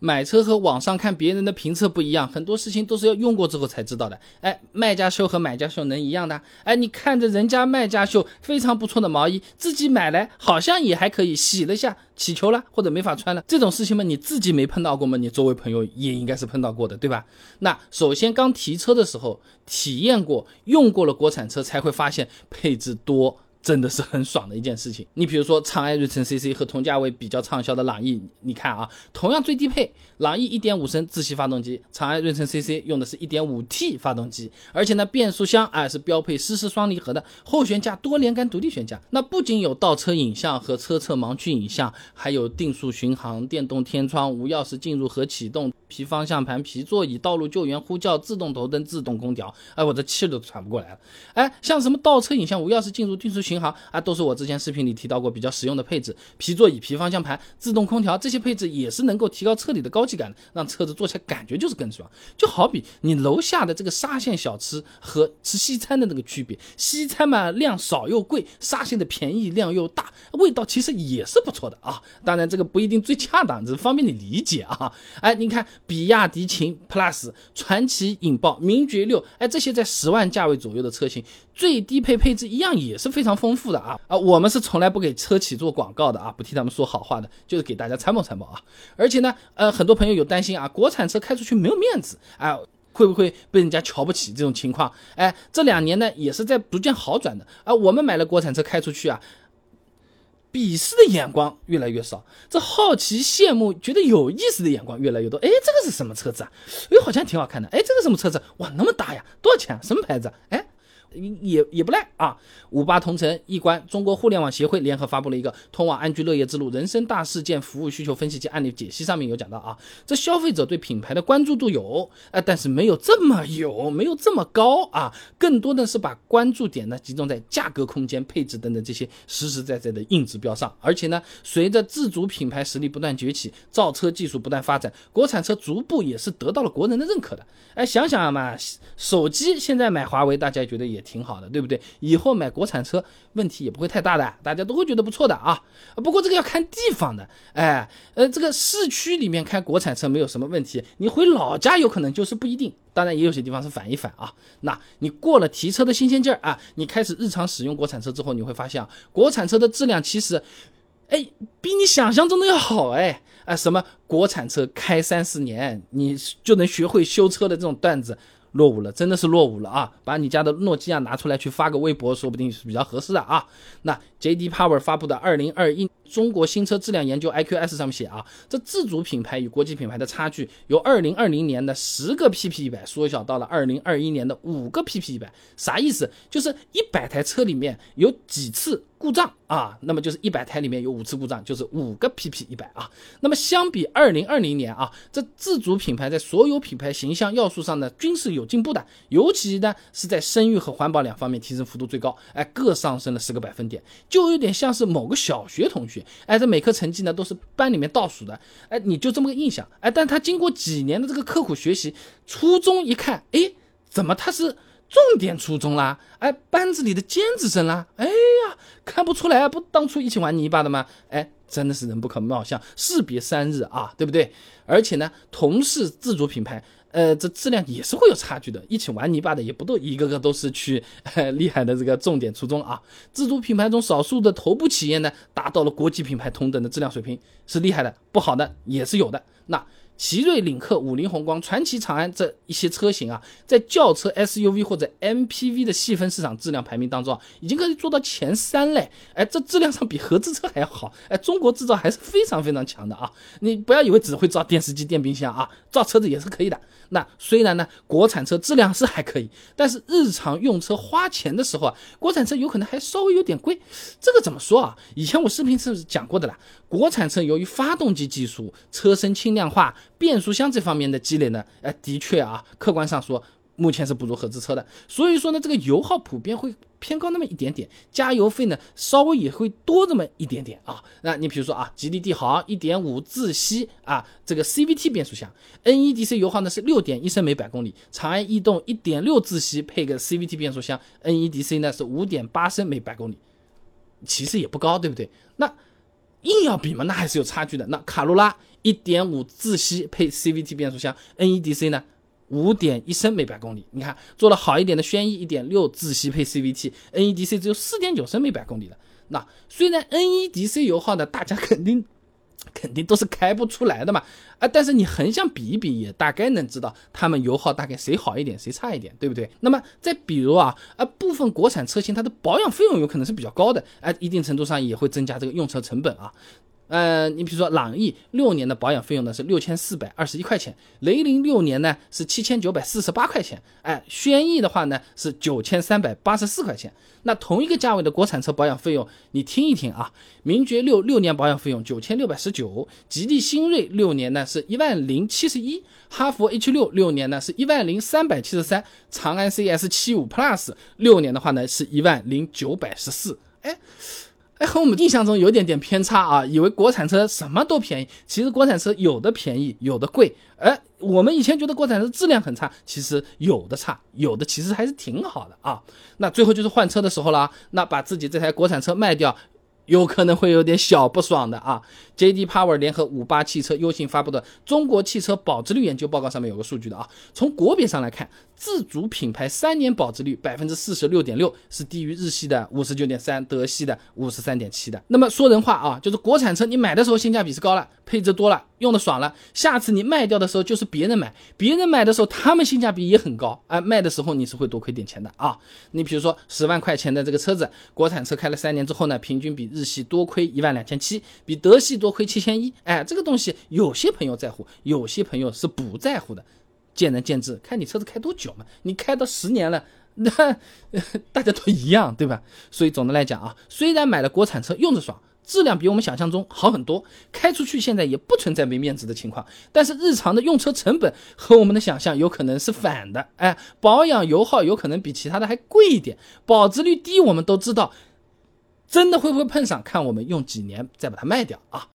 买车和网上看别人的评测不一样，很多事情都是要用过之后才知道的。哎，卖家秀和买家秀能一样的？哎，你看着人家卖家秀非常不错的毛衣，自己买来好像也还可以，洗了下起球了或者没法穿了，这种事情嘛，你自己没碰到过吗？你周围朋友也应该是碰到过的，对吧？那首先刚提车的时候体验过、用过了国产车，才会发现配置多。真的是很爽的一件事情。你比如说长安睿城 CC 和同价位比较畅销的朗逸，你看啊，同样最低配，朗逸1.5升自吸发动机，长安睿城 CC 用的是一点五 T 发动机，而且呢变速箱啊是标配湿式双离合的，后悬架多连杆独立悬架。那不仅有倒车影像和车侧盲区影像，还有定速巡航、电动天窗、无钥匙进入和启动、皮方向盘、皮座椅、道路救援呼叫、自动头灯、自动空调。哎，我这气都喘不过来了。哎，像什么倒车影像、无钥匙进入、定速。巡航啊，都是我之前视频里提到过比较实用的配置，皮座椅、皮方向盘、自动空调这些配置也是能够提高车里的高级感，让车子坐起来感觉就是更爽。就好比你楼下的这个沙县小吃和吃西餐的那个区别，西餐嘛量少又贵，沙县的便宜量又大，味道其实也是不错的啊。当然这个不一定最恰当，只是方便你理解啊。哎，你看比亚迪秦 Plus、传祺引爆、名爵六，哎这些在十万价位左右的车型，最低配配置一样也是非常。丰富的啊啊，我们是从来不给车企做广告的啊，不替他们说好话的，就是给大家参谋参谋啊。而且呢，呃，很多朋友有担心啊，国产车开出去没有面子，啊，会不会被人家瞧不起这种情况？哎，这两年呢也是在逐渐好转的啊。我们买了国产车开出去啊，鄙视的眼光越来越少，这好奇、羡慕、觉得有意思的眼光越来越多。哎，这个是什么车子啊？哎，好像挺好看的。哎，这个什么车子？哇，那么大呀，多少钱？什么牌子？哎。也也不赖啊！五八同城、易观、中国互联网协会联合发布了一个《通往安居乐业之路：人生大事件服务需求分析及案例解析》，上面有讲到啊，这消费者对品牌的关注度有，呃，但是没有这么有，没有这么高啊，更多的是把关注点呢集中在价格、空间、配置等等这些实实在在的硬指标上。而且呢，随着自主品牌实力不断崛起，造车技术不断发展，国产车逐步也是得到了国人的认可的。哎，想想嘛，手机现在买华为，大家觉得也。也挺好的，对不对？以后买国产车问题也不会太大的，大家都会觉得不错的啊。不过这个要看地方的，哎，呃，这个市区里面开国产车没有什么问题，你回老家有可能就是不一定。当然也有些地方是反一反啊。那你过了提车的新鲜劲儿啊，你开始日常使用国产车之后，你会发现啊，国产车的质量其实，哎，比你想象中的要好哎。啊，什么国产车开三四年你就能学会修车的这种段子。落伍了，真的是落伍了啊！把你家的诺基亚拿出来去发个微博，说不定是比较合适的啊。那 J.D. Power 发布的二零二一中国新车质量研究 I.Q.S 上面写啊，这自主品牌与国际品牌的差距由二零二零年的十个 PP 一百缩小到了二零二一年的五个 PP 一百，啥意思？就是一百台车里面有几次。故障啊，那么就是一百台里面有五次故障，就是五个 PP 一百啊。那么相比二零二零年啊，这自主品牌在所有品牌形象要素上呢，均是有进步的，尤其呢是在声誉和环保两方面提升幅度最高，哎，各上升了十个百分点，就有点像是某个小学同学，哎，这每科成绩呢都是班里面倒数的，哎，你就这么个印象，哎，但他经过几年的这个刻苦学习，初中一看，哎，怎么他是？重点初中啦，哎，班子里的尖子生啦，哎呀，看不出来不当初一起玩泥巴的吗？哎，真的是人不可貌相，士别三日啊，对不对？而且呢，同是自主品牌，呃，这质量也是会有差距的。一起玩泥巴的也不都一个个都是去厉害的这个重点初中啊。自主品牌中少数的头部企业呢，达到了国际品牌同等的质量水平，是厉害的。不好的也是有的。那。奇瑞领克、五菱宏光、传祺长安这一些车型啊，在轿车、SUV 或者 MPV 的细分市场质量排名当中啊，已经可以做到前三嘞。哎，这质量上比合资车还要好。哎，中国制造还是非常非常强的啊！你不要以为只会造电视机、电冰箱啊，造车子也是可以的。那虽然呢，国产车质量是还可以，但是日常用车花钱的时候啊，国产车有可能还稍微有点贵。这个怎么说啊？以前我视频是讲过的啦。国产车由于发动机技术、车身轻量化、变速箱这方面的积累呢，哎，的确啊，客观上说。目前是不如合资车的，所以说呢，这个油耗普遍会偏高那么一点点，加油费呢稍微也会多这么一点点啊。那你比如说啊，吉利帝豪1.5自吸啊，这个 CVT 变速箱，NEDC 油耗呢是6.1升每百公里，长安逸动1.6自吸配个 CVT 变速箱，NEDC 呢是5.8升每百公里，其实也不高，对不对？那硬要比嘛，那还是有差距的。那卡罗拉。一点五自吸配 CVT 变速箱，NEDC 呢五点一升每百公里。你看做了好一点的轩逸一点六自吸配 CVT，NEDC 只有四点九升每百公里的。那虽然 NEDC 油耗呢，大家肯定。肯定都是开不出来的嘛，啊，但是你横向比一比，也大概能知道他们油耗大概谁好一点，谁差一点，对不对？那么再比如啊，啊，部分国产车型它的保养费用有可能是比较高的，啊，一定程度上也会增加这个用车成本啊。呃，你比如说朗逸六年的保养费用呢是六千四百二十一块钱，雷凌六年呢是七千九百四十八块钱，哎，轩逸的话呢是九千三百八十四块钱。那同一个价位的国产车保养费用，你听一听啊，名爵六六年保养费用九千六百十九，吉利新锐六年呢是一万零七十一，哈弗 H 六六年呢是一万零三百七十三，长安 CS 七五 Plus 六年的话呢是一万零九百十四，哎。哎，和我们印象中有点点偏差啊，以为国产车什么都便宜，其实国产车有的便宜，有的贵。哎，我们以前觉得国产车质量很差，其实有的差，有的其实还是挺好的啊。那最后就是换车的时候了，那把自己这台国产车卖掉。有可能会有点小不爽的啊！J.D. Power 联合五八汽车优信发布的《中国汽车保值率研究报告》上面有个数据的啊，从国别上来看，自主品牌三年保值率百分之四十六点六，是低于日系的五十九点三，德系的五十三点七的。那么说人话啊，就是国产车你买的时候性价比是高了，配置多了，用的爽了，下次你卖掉的时候就是别人买，别人买的时候他们性价比也很高，哎，卖的时候你是会多亏点钱的啊！你比如说十万块钱的这个车子，国产车开了三年之后呢，平均比日系多亏一万两千七，比德系多亏七千一。哎，这个东西有些朋友在乎，有些朋友是不在乎的，见仁见智，看你车子开多久嘛。你开到十年了，那大家都一样，对吧？所以总的来讲啊，虽然买了国产车用着爽，质量比我们想象中好很多，开出去现在也不存在没面子的情况，但是日常的用车成本和我们的想象有可能是反的。哎，保养油耗有可能比其他的还贵一点，保值率低，我们都知道。真的会不会碰上？看我们用几年再把它卖掉啊！